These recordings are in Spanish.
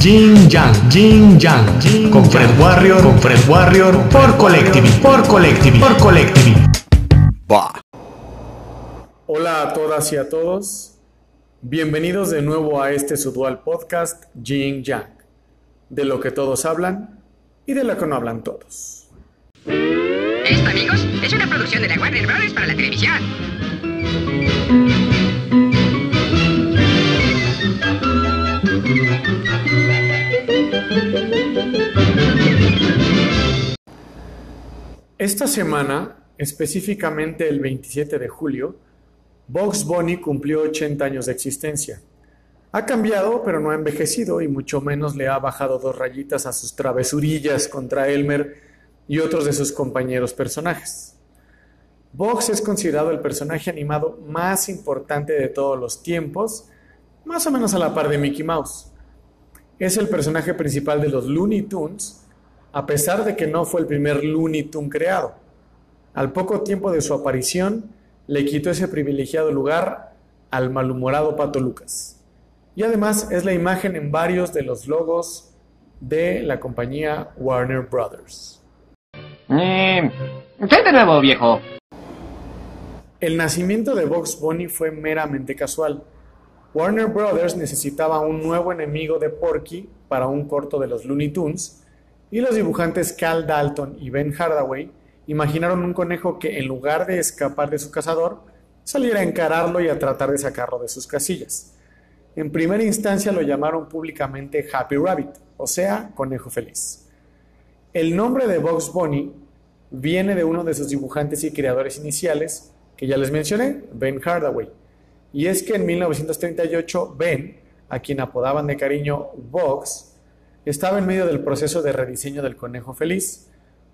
Jin Yang, Jin Yang, con Fred Warrior, con Fred Warrior, por Collective, por Collective, por Collective. Hola a todas y a todos. Bienvenidos de nuevo a este su dual podcast Jin Yang, de lo que todos hablan y de lo que no hablan todos. Esto, amigos, es una producción de la Warner Bros. para la televisión. Esta semana, específicamente el 27 de julio, Box Bunny cumplió 80 años de existencia. Ha cambiado, pero no ha envejecido y mucho menos le ha bajado dos rayitas a sus travesurillas contra Elmer y otros de sus compañeros personajes. Box es considerado el personaje animado más importante de todos los tiempos, más o menos a la par de Mickey Mouse. Es el personaje principal de los Looney Tunes, a pesar de que no fue el primer Looney Tune creado. Al poco tiempo de su aparición, le quitó ese privilegiado lugar al malhumorado Pato Lucas. Y además es la imagen en varios de los logos de la compañía Warner Brothers. Eh, ¿Qué de nuevo, viejo? El nacimiento de Box Bunny fue meramente casual. Warner Brothers necesitaba un nuevo enemigo de Porky para un corto de los Looney Tunes, y los dibujantes Cal Dalton y Ben Hardaway imaginaron un conejo que en lugar de escapar de su cazador, saliera a encararlo y a tratar de sacarlo de sus casillas. En primera instancia lo llamaron públicamente Happy Rabbit, o sea, conejo feliz. El nombre de Box Bunny viene de uno de sus dibujantes y creadores iniciales, que ya les mencioné, Ben Hardaway. Y es que en 1938 Ben, a quien apodaban de cariño Box, estaba en medio del proceso de rediseño del conejo feliz,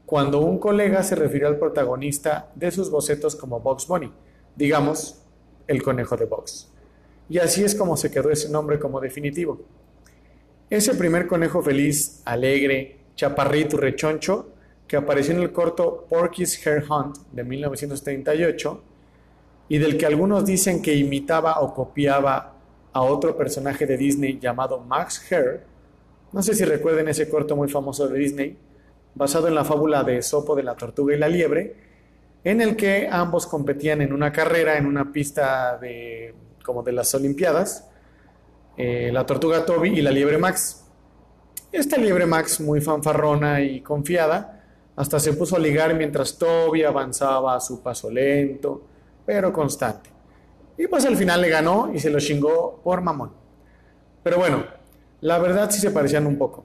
cuando un colega se refirió al protagonista de sus bocetos como Box Bunny, digamos, el conejo de Box. Y así es como se quedó ese nombre como definitivo. Ese primer conejo feliz, alegre, chaparrito, rechoncho, que apareció en el corto Porky's Hair Hunt de 1938 y del que algunos dicen que imitaba o copiaba a otro personaje de Disney llamado Max Hare. No sé si recuerden ese corto muy famoso de Disney, basado en la fábula de Sopo de la Tortuga y la Liebre, en el que ambos competían en una carrera en una pista de como de las Olimpiadas, eh, la Tortuga Toby y la Liebre Max. Esta Liebre Max, muy fanfarrona y confiada, hasta se puso a ligar mientras Toby avanzaba a su paso lento, pero constante. Y pues al final le ganó y se lo chingó por mamón. Pero bueno, la verdad sí se parecían un poco.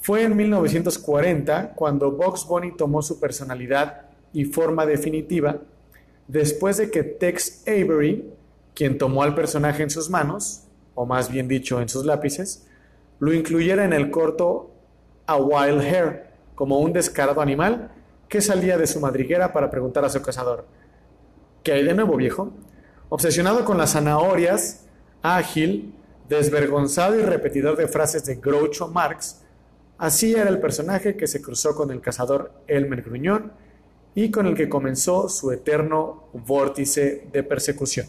Fue en 1940 cuando Box Bunny tomó su personalidad y forma definitiva después de que Tex Avery, quien tomó al personaje en sus manos, o más bien dicho en sus lápices, lo incluyera en el corto A Wild Hare, como un descarado animal que salía de su madriguera para preguntar a su cazador, ¿qué hay de nuevo viejo? Obsesionado con las zanahorias, ágil, desvergonzado y repetidor de frases de Groucho Marx, así era el personaje que se cruzó con el cazador Elmer Gruñón y con el que comenzó su eterno vórtice de persecución.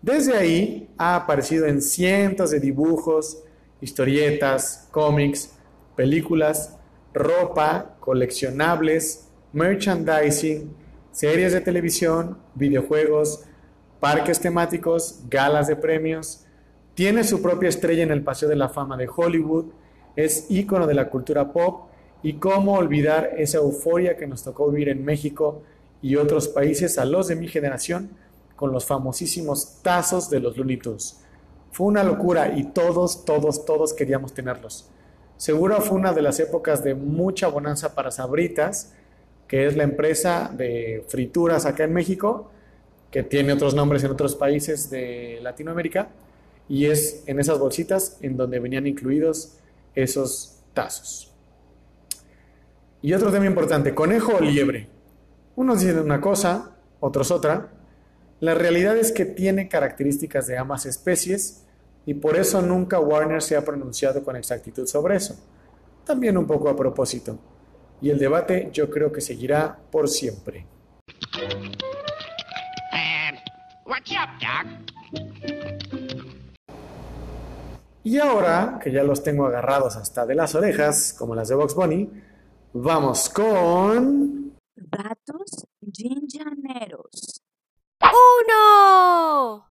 Desde ahí ha aparecido en cientos de dibujos, historietas, cómics, películas, ropa, coleccionables, merchandising, series de televisión, videojuegos, parques temáticos, galas de premios. Tiene su propia estrella en el Paseo de la Fama de Hollywood, es ícono de la cultura pop y cómo olvidar esa euforia que nos tocó vivir en México y otros países a los de mi generación con los famosísimos tazos de los Looney Tunes. Fue una locura y todos, todos, todos queríamos tenerlos. Seguro fue una de las épocas de mucha bonanza para Sabritas, que es la empresa de frituras acá en México, que tiene otros nombres en otros países de Latinoamérica, y es en esas bolsitas en donde venían incluidos esos tazos. Y otro tema importante, conejo o liebre. Unos dicen una cosa, otros otra. La realidad es que tiene características de ambas especies y por eso nunca Warner se ha pronunciado con exactitud sobre eso. También un poco a propósito. Y el debate yo creo que seguirá por siempre. Uh, what's up, Doc? Y ahora, que ya los tengo agarrados hasta de las orejas, como las de Box Bunny, vamos con... Datos ginjaneros. ¡Uno!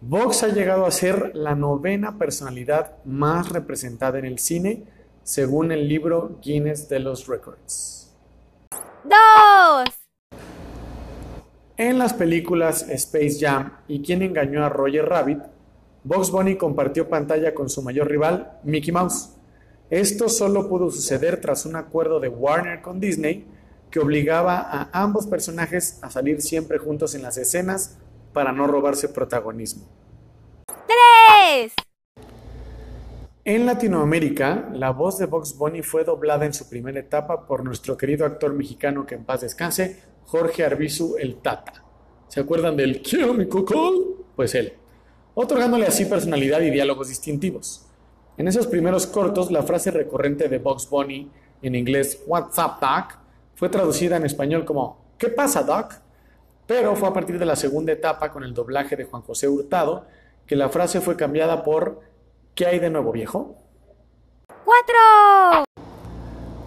Vox ha llegado a ser la novena personalidad más representada en el cine, según el libro Guinness de los Records. ¡Dos! En las películas Space Jam y Quién engañó a Roger Rabbit, Box Bunny compartió pantalla con su mayor rival, Mickey Mouse. Esto solo pudo suceder tras un acuerdo de Warner con Disney que obligaba a ambos personajes a salir siempre juntos en las escenas para no robarse protagonismo. ¡Tres! En Latinoamérica, la voz de Box Bunny fue doblada en su primera etapa por nuestro querido actor mexicano que en paz descanse, Jorge Arbizu el Tata. ¿Se acuerdan del Quiero mi cocol? Pues él, otorgándole así personalidad y diálogos distintivos. En esos primeros cortos, la frase recurrente de Box Bunny, en inglés What's up, Doc, fue traducida en español como ¿Qué pasa, Doc? Pero fue a partir de la segunda etapa con el doblaje de Juan José Hurtado que la frase fue cambiada por ¿Qué hay de nuevo, viejo? ¡Cuatro!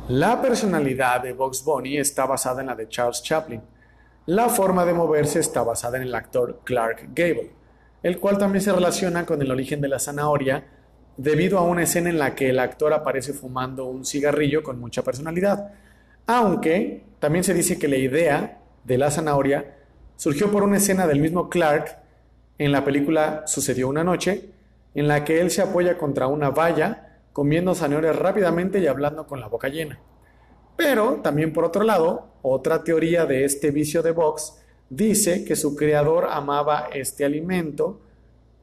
La personalidad de Box Bunny está basada en la de Charles Chaplin. La forma de moverse está basada en el actor Clark Gable, el cual también se relaciona con el origen de la zanahoria debido a una escena en la que el actor aparece fumando un cigarrillo con mucha personalidad. Aunque también se dice que la idea de la zanahoria surgió por una escena del mismo Clark en la película Sucedió una noche, en la que él se apoya contra una valla, comiendo zanahorias rápidamente y hablando con la boca llena. Pero también por otro lado, otra teoría de este vicio de Vox dice que su creador amaba este alimento,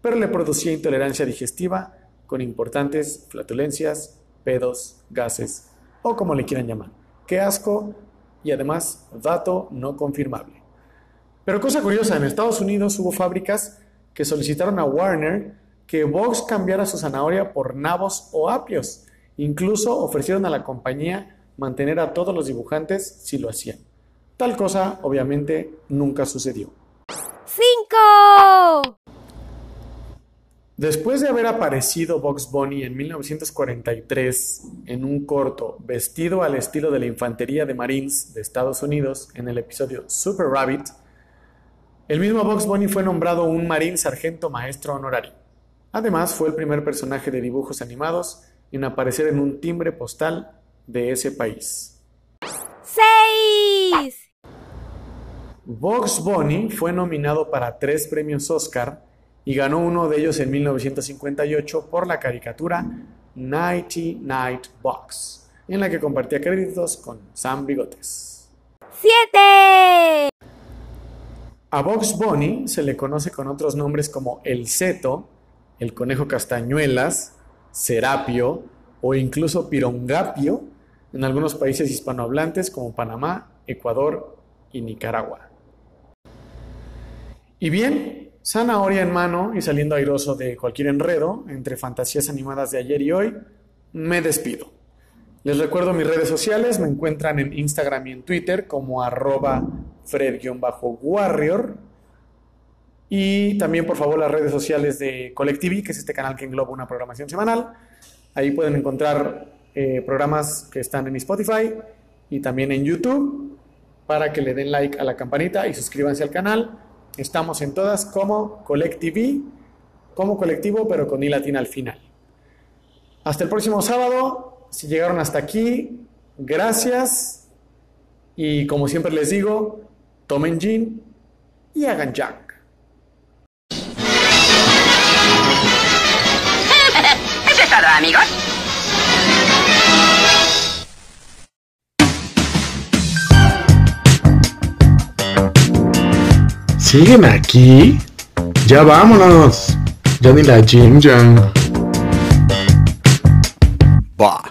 pero le producía intolerancia digestiva con importantes flatulencias, pedos, gases o como le quieran llamar. Qué asco y además dato no confirmable. Pero cosa curiosa, en Estados Unidos hubo fábricas que solicitaron a Warner que Vox cambiara su zanahoria por nabos o apios. Incluso ofrecieron a la compañía mantener a todos los dibujantes si lo hacían. Tal cosa, obviamente, nunca sucedió. ¡Cinco! Después de haber aparecido Box Bunny en 1943 en un corto vestido al estilo de la infantería de Marines de Estados Unidos en el episodio Super Rabbit, el mismo Box Bunny fue nombrado un Marine Sargento Maestro Honorario. Además, fue el primer personaje de dibujos animados en aparecer en un timbre postal de ese país. ¡Seis! Box Bunny fue nominado para tres premios Oscar y ganó uno de ellos en 1958 por la caricatura Nighty Night Box, en la que compartía créditos con Sam Bigotes. ¡Siete! A Box Bunny se le conoce con otros nombres como El Ceto, el Conejo Castañuelas, Serapio o incluso Pirongapio en algunos países hispanohablantes como Panamá, Ecuador y Nicaragua. Y bien, zanahoria en mano y saliendo airoso de cualquier enredo entre fantasías animadas de ayer y hoy, me despido. Les recuerdo mis redes sociales, me encuentran en Instagram y en Twitter como arroba fred-warrior. Y también, por favor, las redes sociales de Colectivi, que es este canal que engloba una programación semanal. Ahí pueden encontrar eh, programas que están en Spotify y también en YouTube para que le den like a la campanita y suscríbanse al canal. Estamos en todas como Colectivi, como colectivo, pero con i latina al final. Hasta el próximo sábado. Si llegaron hasta aquí, gracias. Y como siempre les digo, tomen gin y hagan jack. Amigos. ¿Siguen aquí? Ya vámonos. Ya ni la Jim Jam. Bah.